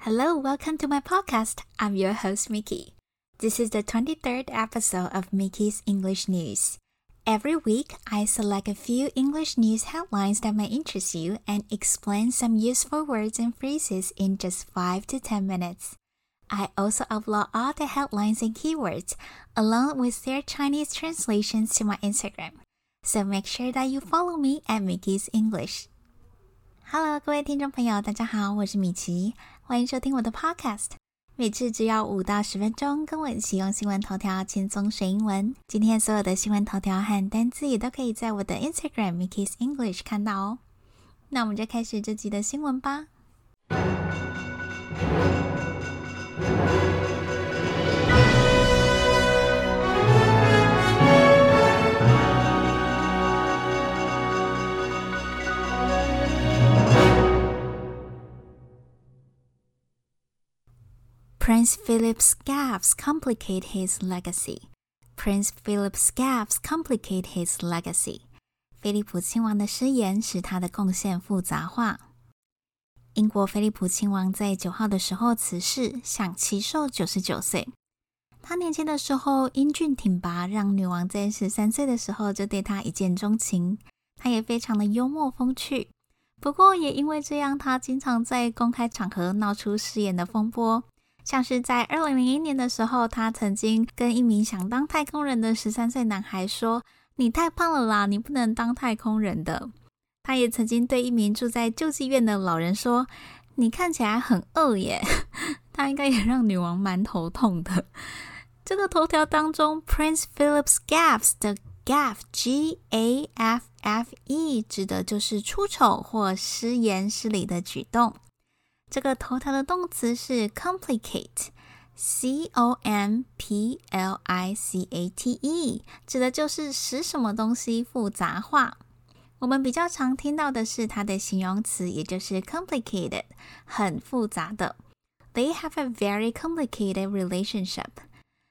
Hello, welcome to my podcast. I'm your host, Mickey. This is the 23rd episode of Mickey's English News. Every week, I select a few English news headlines that may interest you and explain some useful words and phrases in just 5 to 10 minutes. I also upload all the headlines and keywords along with their Chinese translations to my Instagram. So make sure that you follow me at Mickey's English. Hello，各位听众朋友，大家好，我是米奇， 欢迎收听我的 Podcast。每次只要五到十分钟，跟我一起用新闻头条轻松学英文。今天所有的新闻头条和单词也都可以在我的 Instagram Mickey's English 看到哦。那我们就开始这集的新闻吧。Prince Philip's gaffs complicate his legacy. Prince Philip's gaffs complicate his legacy. 菲利普亲王的失言使他的贡献复杂化。英国菲利普亲王在九号的时候辞世，享其寿九十九岁。他年轻的时候英俊挺拔，让女王在十三岁的时候就对他一见钟情。他也非常的幽默风趣，不过也因为这样，他经常在公开场合闹出失言的风波。像是在二零零一年的时候，他曾经跟一名想当太空人的十三岁男孩说：“你太胖了啦，你不能当太空人的。”他也曾经对一名住在救济院的老人说：“你看起来很饿耶。”他应该也让女王蛮头痛的。这个头条当中，Prince Philip's gaffes 的 gaff（g a f f e） 指的就是出丑或失言失礼的举动。这个头条的动词是 complicate，c o m p l i c a t e，指的就是使什么东西复杂化。我们比较常听到的是它的形容词，也就是 complicated，很复杂的。They have a very complicated relationship，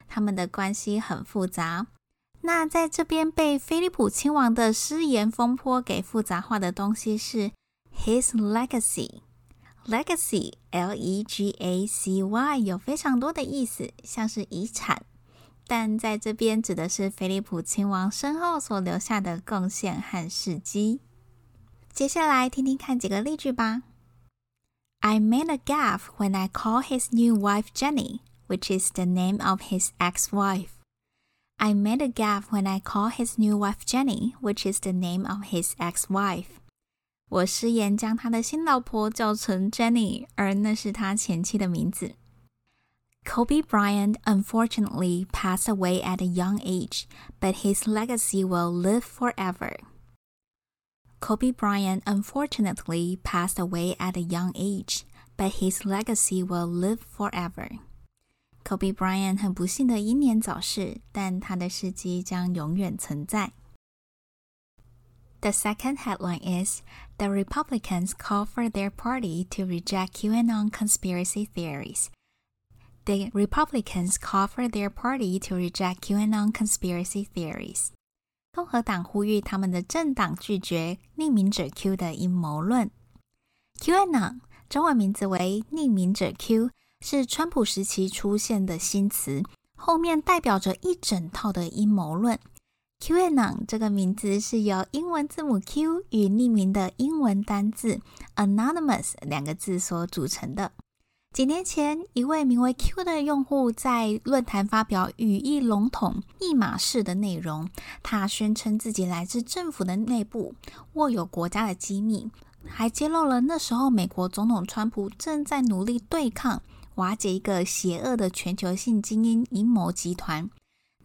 他们的关系很复杂。那在这边被菲利普亲王的失言风波给复杂化的东西是 his legacy。Legacy, L-E-G-A-C-Y，有非常多的意思，像是遗产，但在这边指的是菲利普亲王身后所留下的贡献和事迹。接下来听听看几个例句吧。I made a gaffe when I called his new wife Jenny, which is the name of his ex-wife. I made a gaffe when I called his new wife Jenny, which is the name of his ex-wife. 我失言将他的新老婆叫成 Jenny，而那是他前妻的名字。Kobe Bryant unfortunately passed away at a young age, but his legacy will live forever. Kobe Bryant unfortunately passed away at a young age, but his legacy will live forever. Kobe Bryant 很不幸的英年早逝，但他的事迹将永远存在。the second headline is The Republicans call for their party to reject QAnon conspiracy theories. The Republicans call for their party to reject QAnon conspiracy theories. 共和党呼吁他们的政党拒绝匿名者 Q 的阴谋论。QAnon 中文名字为匿名者 Q，是川普时期出现的新词，后面代表着一整套的阴谋论。 QAnon 这个名字是由英文字母 Q 与匿名的英文单字 anonymous 两个字所组成的。几年前，一位名为 Q 的用户在论坛发表语义笼统、密码式的内容。他宣称自己来自政府的内部，握有国家的机密，还揭露了那时候美国总统川普正在努力对抗、瓦解一个邪恶的全球性精英阴谋集团。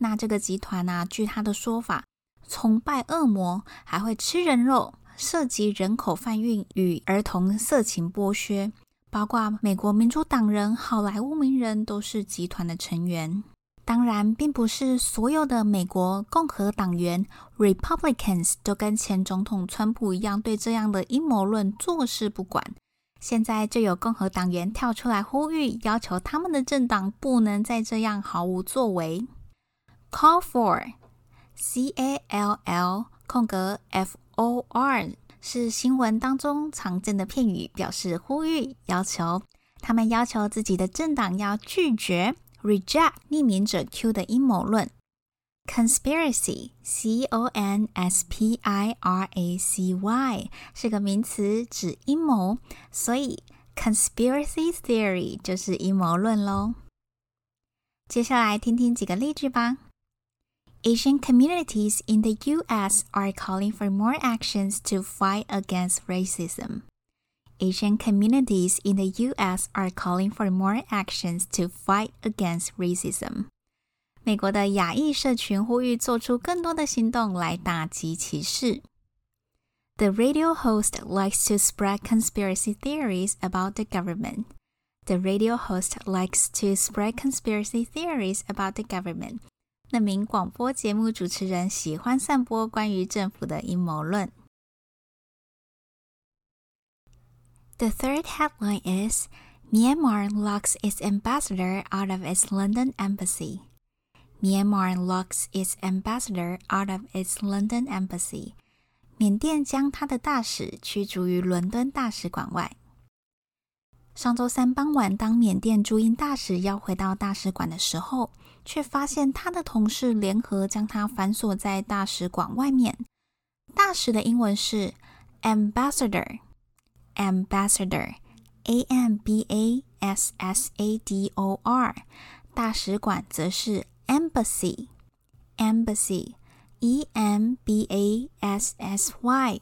那这个集团呢？据他的说法，崇拜恶魔，还会吃人肉，涉及人口贩运与儿童色情剥削，包括美国民主党人、好莱坞名人都是集团的成员。当然，并不是所有的美国共和党员 （Republicans） 都跟前总统川普一样，对这样的阴谋论坐视不管。现在就有共和党员跳出来呼吁，要求他们的政党不能再这样毫无作为。Call for, C A L L 空格 F O R 是新闻当中常见的片语，表示呼吁、要求。他们要求自己的政党要拒绝 reject 匿名者 Q 的阴谋论。Conspiracy, C-O-N-S-P-I-R-A-C-Y 是个名词，指阴谋，所以 conspiracy theory 就是阴谋论喽。接下来听听几个例句吧。Asian communities in the U.S. are calling for more actions to fight against racism. Asian communities in the U.S. are calling for more actions to fight against racism. 美国的亚裔社群呼吁做出更多的行动来打击歧视。The radio host likes to spread conspiracy theories about the government. The radio host likes to spread conspiracy theories about the government. 那名广播节目主持人喜欢散播关于政府的阴谋论。The third headline is Myanmar locks its ambassador out of its London embassy. Myanmar locks its ambassador out of its London embassy. 缅甸将他的大使驱逐于伦敦大使馆外。上周三傍晚，当缅甸驻英大使要回到大使馆的时候，却发现他的同事联合将他反锁在大使馆外面。大使的英文是 ambassador。ambassador，a m b a s s a d o r，大使馆则是 embassy，embassy，e m b a s s y。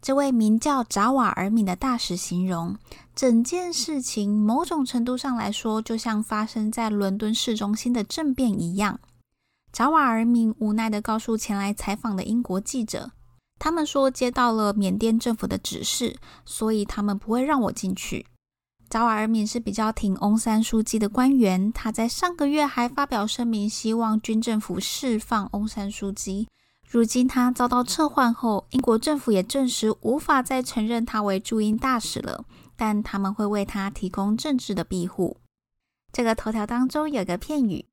这位名叫扎瓦尔敏的大使形容，整件事情某种程度上来说，就像发生在伦敦市中心的政变一样。扎瓦尔敏无奈地告诉前来采访的英国记者。他们说接到了缅甸政府的指示，所以他们不会让我进去。扎瓦尔敏是比较挺翁山书记的官员，他在上个月还发表声明，希望军政府释放翁山书记。如今他遭到撤换后，英国政府也证实无法再承认他为驻英大使了，但他们会为他提供政治的庇护。这个头条当中有个片语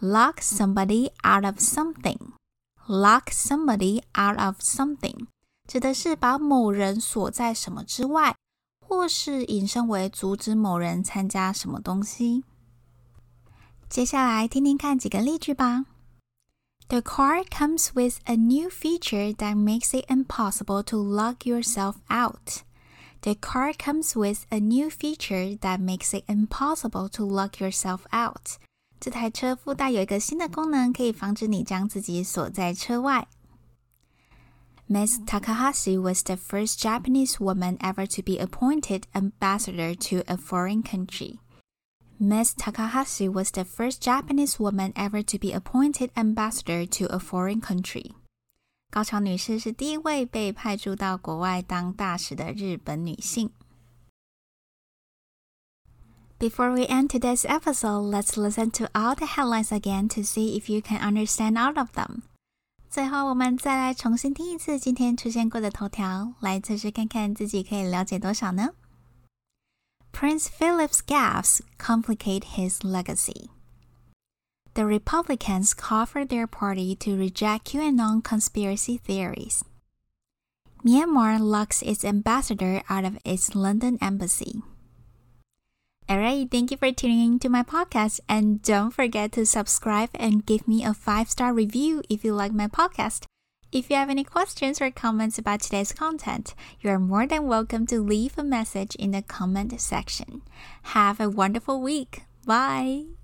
：lock somebody out of something。Lock somebody out of something，指的是把某人锁在什么之外，或是引申为阻止某人参加什么东西。接下来听听看几个例句吧。The car comes with a new feature that makes it impossible to lock yourself out. The car comes with a new feature that makes it impossible to lock yourself out. 这台车附带有一个新的功能，可以防止你将自己锁在车外。Ms. Takahashi was the first Japanese woman ever to be appointed ambassador to a foreign country. Ms. Takahashi was the first Japanese woman ever to be appointed ambassador to a foreign country. 高桥女士是第一位被派驻到国外当大使的日本女性。before we end today's episode, let's listen to all the headlines again to see if you can understand all of them. 最后，我们再来重新听一次今天出现过的头条，来测试看看自己可以了解多少呢 ？Prince Philip's gaffes complicate his legacy. The Republicans call for their party to reject QAnon conspiracy theories. Myanmar locks its ambassador out of its London embassy. All right, thank you for tuning in to my podcast. And don't forget to subscribe and give me a five star review if you like my podcast. If you have any questions or comments about today's content, you are more than welcome to leave a message in the comment section. Have a wonderful week. Bye.